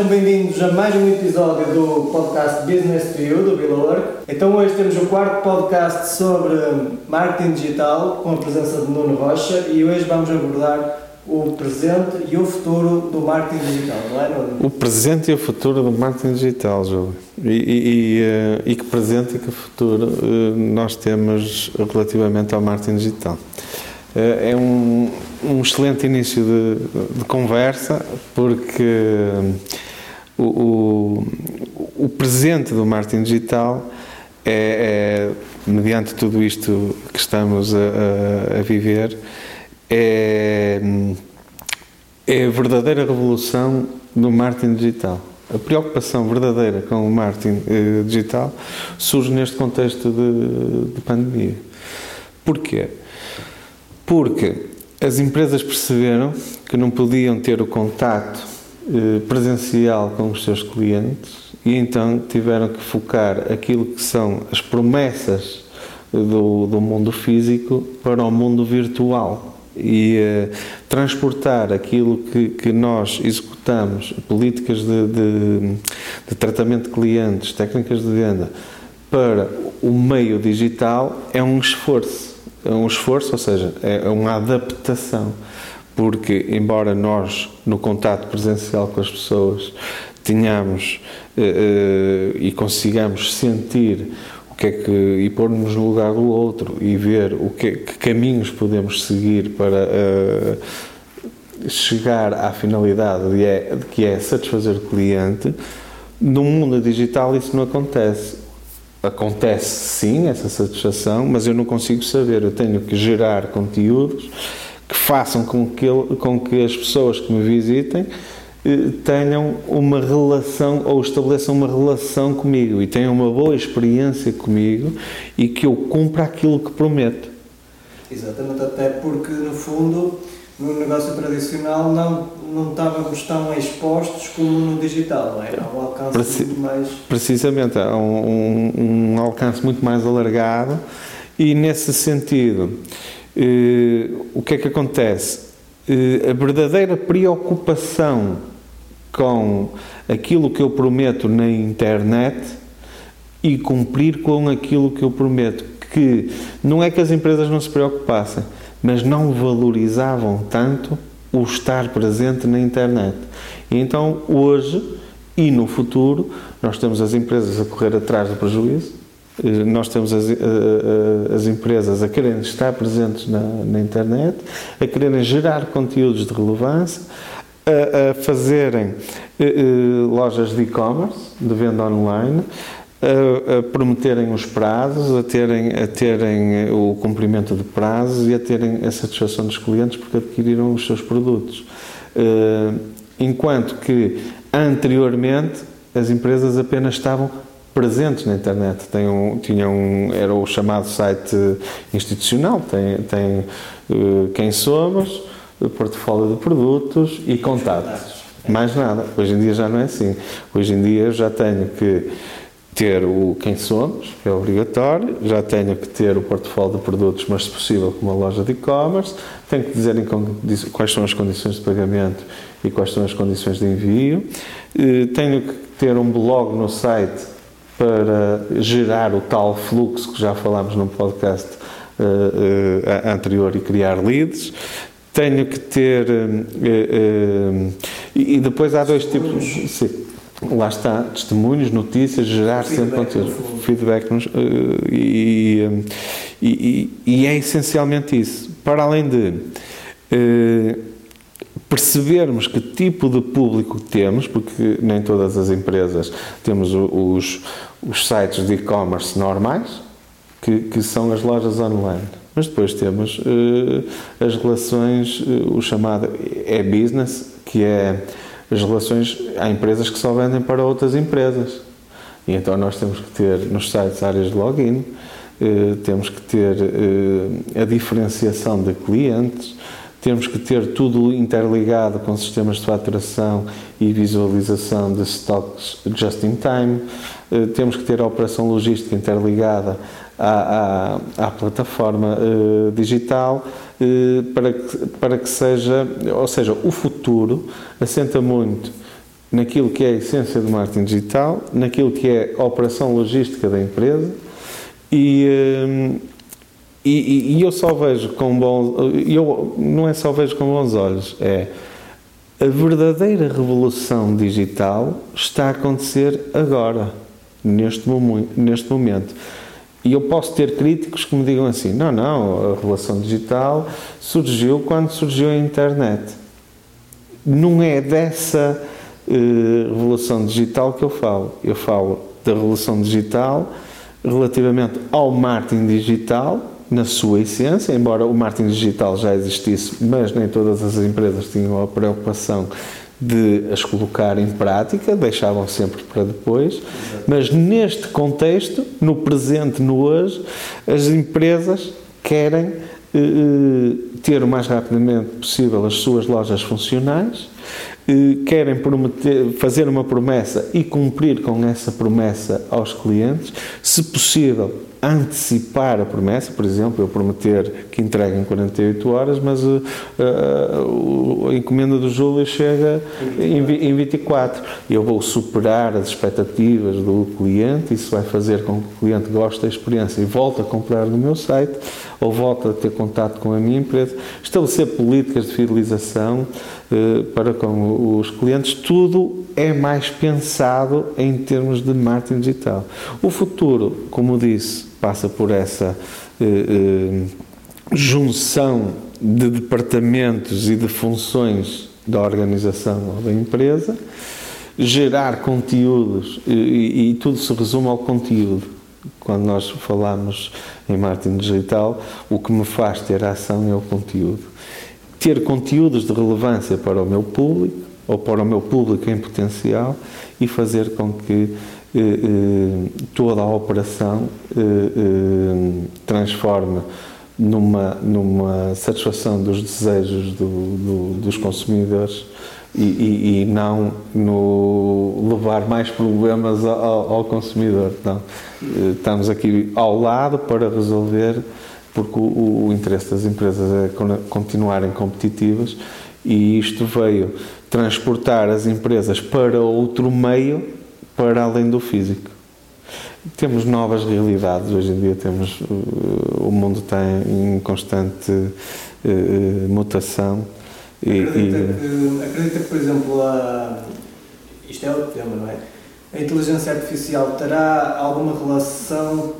sejam bem-vindos a mais um episódio do podcast Business to You, do Work. Então hoje temos o quarto podcast sobre marketing digital com a presença de Nuno Rocha e hoje vamos abordar o presente e o futuro do marketing digital, não é, Nuno? O presente e o futuro do marketing digital, Júlio. E, e, e, eh, e que presente e que futuro eh, nós temos relativamente ao marketing digital. Eh, é um, um excelente início de, de conversa, porque o, o, presente do marketing digital é, é, mediante tudo isto que estamos a, a, a viver, é, é a verdadeira revolução do marketing digital. A preocupação verdadeira com o marketing eh, digital surge neste contexto de, de pandemia. Porquê? Porque as empresas perceberam que não podiam ter o contato eh, presencial com os seus clientes e então tiveram que focar aquilo que são as promessas do, do mundo físico para o mundo virtual e uh, transportar aquilo que, que nós executamos, políticas de, de, de, tratamento de clientes, técnicas de venda, para o meio digital é um esforço. É um esforço, ou seja, é uma adaptação. Porque, embora nós, no contato presencial com as pessoas, tenhamos uh, uh, e consigamos sentir que é que, e pôr-nos no lugar do outro e ver o que, que caminhos podemos seguir para uh, chegar à finalidade de, é, que é satisfazer o cliente, no mundo digital isso não acontece. Acontece sim essa satisfação, mas eu não consigo saber. Eu tenho que gerar conteúdos que façam com que, com que as pessoas que me visitem eh, tenham uma relação ou estabeleçam uma relação comigo e tenham uma boa experiência comigo e que eu cumpra aquilo que prometo. Exatamente, até porque no fundo no negócio tradicional não, não estávamos tão expostos como no digital, não é? Há um alcance Preci muito mais. Precisamente, há um, um, um, alcance muito mais alargado e nesse sentido, o que é que acontece? Eh, a verdadeira preocupação com aquilo que eu prometo na internet e cumprir com aquilo que eu prometo. Que não é que as empresas não se preocupassem, mas não valorizavam tanto o estar presente na internet. E então, hoje e no futuro, nós temos as empresas a correr atrás do prejuízo, eh, nós temos as, eh, eh, as empresas a quererem estar presentes na, na internet, a quererem gerar conteúdos de relevância, a, a fazerem lojas de e-commerce, de venda online, a, a, prometerem os prazos, a terem, a terem o cumprimento de prazos e a terem a satisfação dos clientes porque adquiriram os seus produtos. Enquanto que anteriormente as empresas apenas estavam presentes na internet. Tem um, tinham um, era o chamado site institucional, tem, tem uh, quem somos, portfólio de produtos e contatos. Mais nada. Hoje em dia já não é assim. Hoje em dia eu já tenho que ter o quem somos, que é obrigatório, já tenho que ter o portfólio de produtos, mas se possível com uma loja de e-commerce, tenho que dizer quais são as condições de pagamento e quais são as condições de envio, eh, tenho que ter um blog no site para gerar o tal fluxo que já falámos num podcast uh, uh, anterior e criar leads tenho que ter. Uh, e, depois há dois tipos. Sim, lá está, testemunhos, notícias, gerar sempre conteúdo, feedback. Nos, e, e, e, é essencialmente isso. Para além de percebermos que tipo de público temos, porque nem todas as empresas temos os, os sites de e-commerce normais, que, que são as lojas online mas depois temos uh, as relações, uh, o chamado e-business, que é as relações, há empresas que só vendem para outras empresas. E então nós temos que ter nos sites áreas de login, uh, temos que ter a diferenciação de clientes, temos que ter tudo interligado com sistemas de faturação e visualização de stocks just in time, temos que ter a operação logística interligada à, à, à plataforma uh, digital uh, para, que, para que seja, ou seja, o futuro assenta muito naquilo que é a essência do marketing digital, naquilo que é a operação logística da empresa e, e, e eu só vejo com bons eu não é só vejo com bons olhos é a verdadeira revolução digital está a acontecer agora neste neste momento e eu posso ter críticos que me digam assim não não a revolução digital surgiu quando surgiu a internet não é dessa eh, revolução digital que eu falo. Eu falo da revolução digital relativamente ao marketing digital, na sua essência, embora o marketing digital já existisse, mas nem todas as empresas tinham a preocupação de as colocar em prática, deixavam sempre para depois, mas neste contexto, no presente, no hoje, as empresas querem eh, eh ter o mais rapidamente possível as suas lojas funcionais, querem prometer, fazer uma promessa e cumprir com essa promessa aos clientes, se possível, antecipar a promessa, por exemplo, eu prometer que entregue em 48 horas, mas uh, uh, a encomenda do Júlio chega em, em 24. Eu vou superar as expectativas do cliente, isso vai fazer com que o cliente goste da experiência e volte a comprar no meu site ou volte a ter contato com a minha empresa. Estabelecer políticas de fidelização uh, para com os clientes, tudo é mais pensado em termos de marketing digital. O futuro, como disse, passa por essa eh, eh, junção de departamentos e de funções da organização ou da empresa, gerar conteúdos e, e tudo se resume ao conteúdo. Quando nós falamos em marketing digital, o que me faz ter ação é o conteúdo. Ter conteúdos de relevância para o meu público ou para o meu público em potencial e fazer com que toda a operação eh, transforma numa, numa satisfação dos desejos do, do, dos consumidores e, e, e, não no levar mais problemas ao, ao, consumidor. Não. Estamos aqui ao lado para resolver, porque o, o interesse das empresas é continuarem competitivas e isto veio transportar as empresas para outro meio para além do físico. Temos novas realidades, hoje em dia temos, uh, o mundo está em constante uh, uh, mutação. E, acredita, e... Que, acredita que, por exemplo, a, isto é outro tema, não é? A inteligência artificial terá alguma relação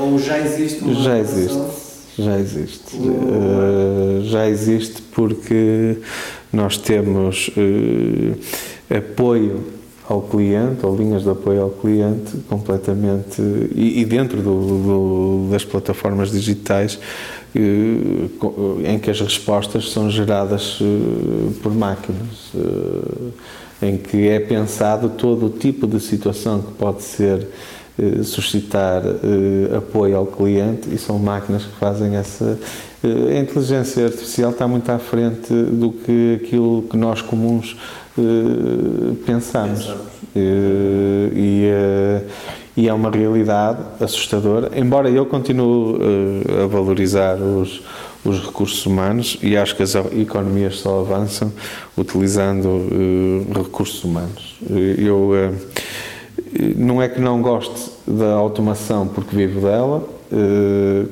ou já existe uma já relação? Existe. Já existe. Uh, já existe porque nós temos uh, apoio ao cliente, ou linhas de apoio ao cliente, completamente. E, e dentro do, do, das plataformas digitais, eh, em que as respostas são geradas eh, por máquinas, eh, em que é pensado todo o tipo de situação que pode ser suscitar apoio ao cliente e são máquinas que fazem essa. A inteligência artificial está muito à frente do que aquilo que nós comuns eh, pensamos. Uh, e, uh, e, é uma realidade assustadora, embora eu continue a valorizar os, os recursos humanos e acho que as economias só avançam utilizando recursos humanos. Eu não é que não goste da automação porque vivo dela,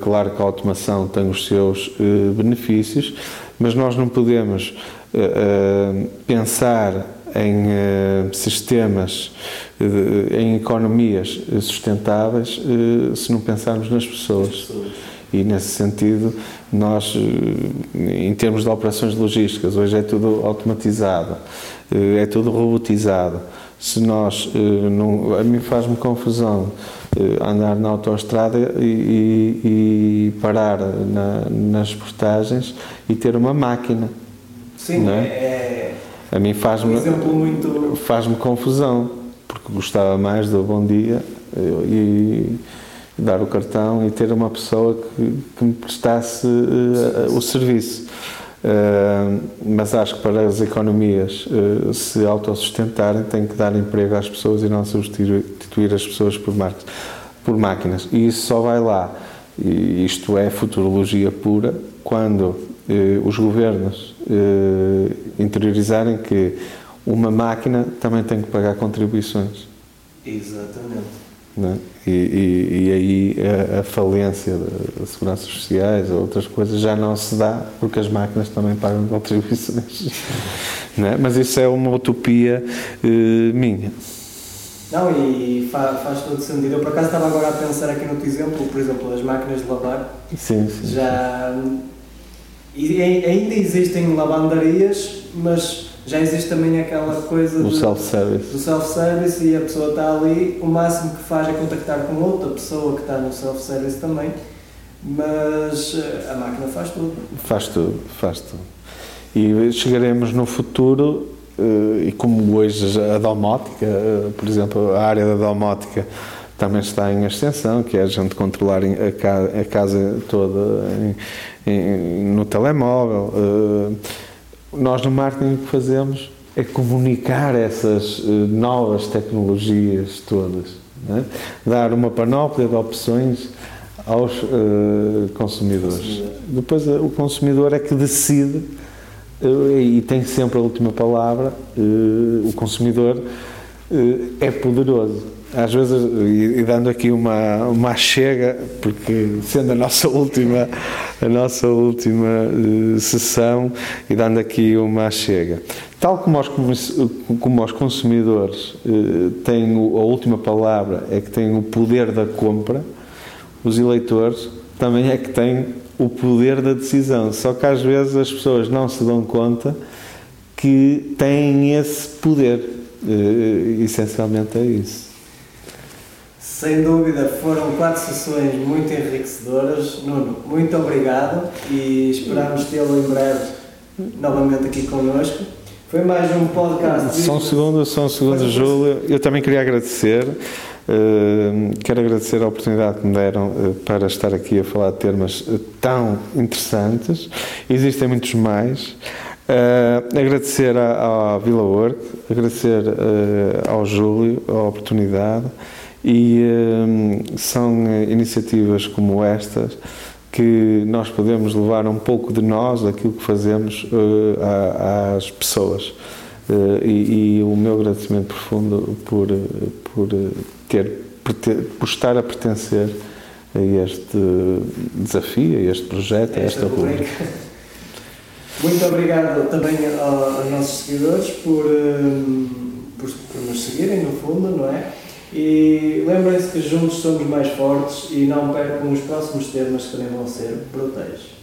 claro que a automação tem os seus benefícios, mas nós não podemos uh, pensar em sistemas, em economias sustentáveis, se não pensarmos nas pessoas. E nesse sentido, nós, em termos de operações logísticas, hoje é tudo automatizado, é tudo robotizado. Se nós, não, a mim faz-me confusão andar na autoestrada e, e, e parar na, nas portagens e ter uma máquina Sim, é? é? A mim faz-me muito... faz-me confusão, porque gostava mais do bom dia e, dar o cartão e ter uma pessoa que, que me prestasse uh, o serviço. Uh, mas acho que para as economias uh, se autossustentarem tem que dar emprego às pessoas e não substituir as pessoas por, por máquinas. E isso só vai lá. E isto é futurologia pura quando os governos eh, interiorizarem que uma máquina também tem que pagar contribuições. Exatamente. É? E, e, e, aí a, a falência das seguranças sociais ou outras coisas já não se dá porque as máquinas também pagam contribuições. É? Mas isso é uma utopia eh, minha. Não, e faz, faz todo sentido. Eu por acaso estava agora a pensar aqui no teu exemplo, por exemplo, as máquinas de lavar. Sim, sim. Já. E ainda existem lavandarias, mas já existe também aquela coisa do self-service. Self-service e a pessoa está ali, o máximo que faz é contactar com outra pessoa que está no self-service também, mas eh, a máquina faz tudo. Faz tudo, faz tudo. E chegaremos no futuro, eh, e como hoje a domótica, eh, por exemplo, a área da domótica também está em extensão, que é a gente controlar a casa toda no telemóvel nós no marketing o que fazemos é comunicar essas uh, novas tecnologias todas, né? dar uma panóplia de opções aos uh, consumidores. Consumidor. Depois uh, o consumidor é que decide e tem sempre a última palavra. o consumidor é poderoso às vezes, e, e, dando aqui uma, uma chega, porque sendo a nossa última, a nossa última uh, sessão, e dando aqui uma chega. Tal como os, como os consumidores uh, têm o, a última palavra, é que têm o poder da compra, os eleitores também é que têm o poder da decisão. Só que às vezes as pessoas não se dão conta que têm esse poder. Uh, essencialmente é isso. Sem dúvida, foram quatro sessões muito enriquecedoras. Nuno, muito obrigado e esperamos tê-lo em breve novamente aqui connosco. Foi mais um podcast. Só um segundo, só um segundo, Júlio. Eu também queria agradecer. Uh, quero agradecer a oportunidade que me deram uh, para estar aqui a falar de temas uh, tão interessantes. Existem muitos mais. Agradecer à, à Vila Work, agradecer ao Júlio a oportunidade. E hum, são iniciativas como estas que nós podemos levar um pouco de nós, daquilo que fazemos, uh, às pessoas. Uh, e, e, o meu agradecimento profundo por, por, ter, por estar a pertencer a este desafio, a este projeto, a esta rubrica. Muito obrigado também aos nossos seguidores por, hum, por, por nos seguirem, no fundo, não é? E lembrem-se que juntos somos mais fortes e não percam os próximos temas que também vão ser Protege.